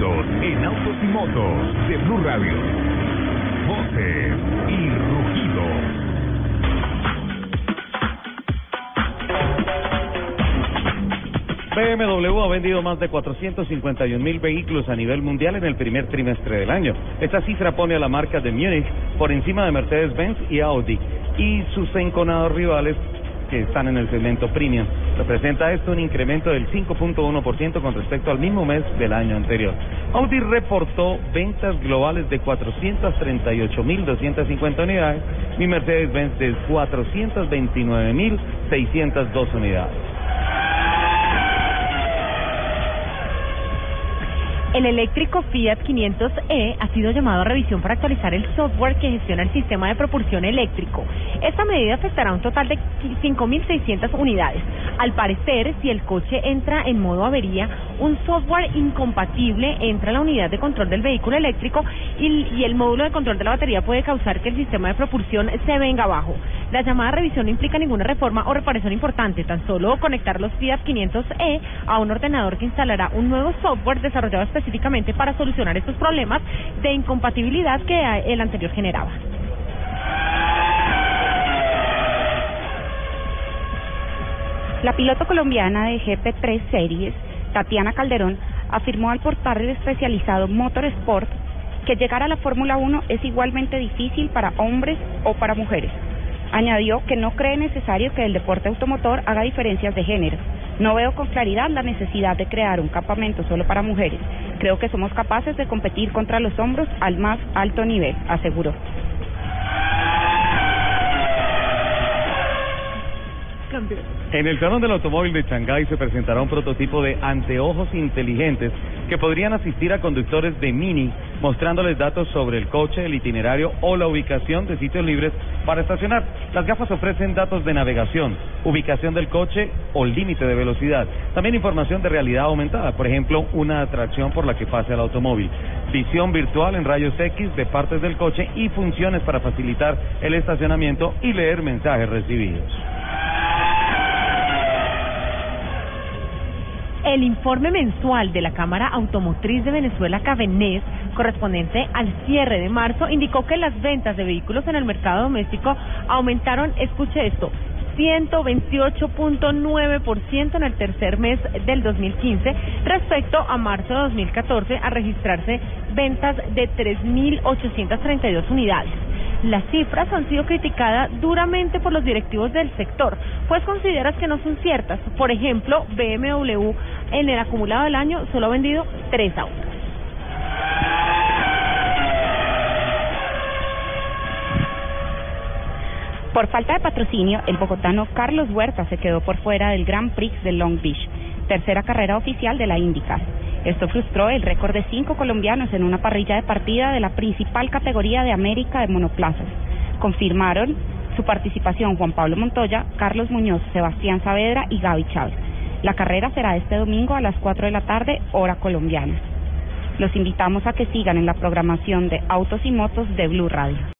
En autos y motos de Blue Radio. Voces y rugidos. BMW ha vendido más de 451 mil vehículos a nivel mundial en el primer trimestre del año. Esta cifra pone a la marca de Múnich por encima de Mercedes-Benz y Audi y sus enconados rivales que están en el segmento premium. Representa esto un incremento del 5.1% con respecto al mismo mes del año anterior. Audi reportó ventas globales de 438.250 unidades y Mercedes-Benz de 429.602 unidades. El eléctrico Fiat 500e ha sido llamado a revisión para actualizar el software que gestiona el sistema de propulsión eléctrico. Esta medida afectará a un total de 5.600 unidades. Al parecer, si el coche entra en modo avería, un software incompatible entra la unidad de control del vehículo eléctrico y, y el módulo de control de la batería puede causar que el sistema de propulsión se venga abajo. La llamada revisión no implica ninguna reforma o reparación importante, tan solo conectar los Fiat 500e a un ordenador que instalará un nuevo software desarrollado específicamente para solucionar estos problemas de incompatibilidad que el anterior generaba. La piloto colombiana de GP3 Series, Tatiana Calderón, afirmó al portal especializado Motorsport que llegar a la Fórmula 1 es igualmente difícil para hombres o para mujeres. Añadió que no cree necesario que el deporte automotor haga diferencias de género. No veo con claridad la necesidad de crear un campamento solo para mujeres. Creo que somos capaces de competir contra los hombros al más alto nivel, aseguró. En el Salón del Automóvil de Shanghái se presentará un prototipo de anteojos inteligentes que podrían asistir a conductores de Mini, mostrándoles datos sobre el coche, el itinerario o la ubicación de sitios libres para estacionar. Las gafas ofrecen datos de navegación, ubicación del coche o límite de velocidad. También información de realidad aumentada, por ejemplo, una atracción por la que pase el automóvil. Visión virtual en rayos X de partes del coche y funciones para facilitar el estacionamiento y leer mensajes recibidos. El informe mensual de la Cámara Automotriz de Venezuela, Cabenés, correspondiente al cierre de marzo, indicó que las ventas de vehículos en el mercado doméstico aumentaron, escuche esto, 128.9% en el tercer mes del 2015 respecto a marzo de 2014 a registrarse ventas de 3.832 unidades. Las cifras han sido criticadas duramente por los directivos del sector, pues consideras que no son ciertas. Por ejemplo, BMW en el acumulado del año solo ha vendido tres autos. Por falta de patrocinio, el bogotano Carlos Huerta se quedó por fuera del Grand Prix de Long Beach, tercera carrera oficial de la IndyCar. Esto frustró el récord de cinco colombianos en una parrilla de partida de la principal categoría de América de monoplazas. Confirmaron su participación Juan Pablo Montoya, Carlos Muñoz, Sebastián Saavedra y Gaby Chávez. La carrera será este domingo a las 4 de la tarde, hora colombiana. Los invitamos a que sigan en la programación de Autos y Motos de Blue Radio.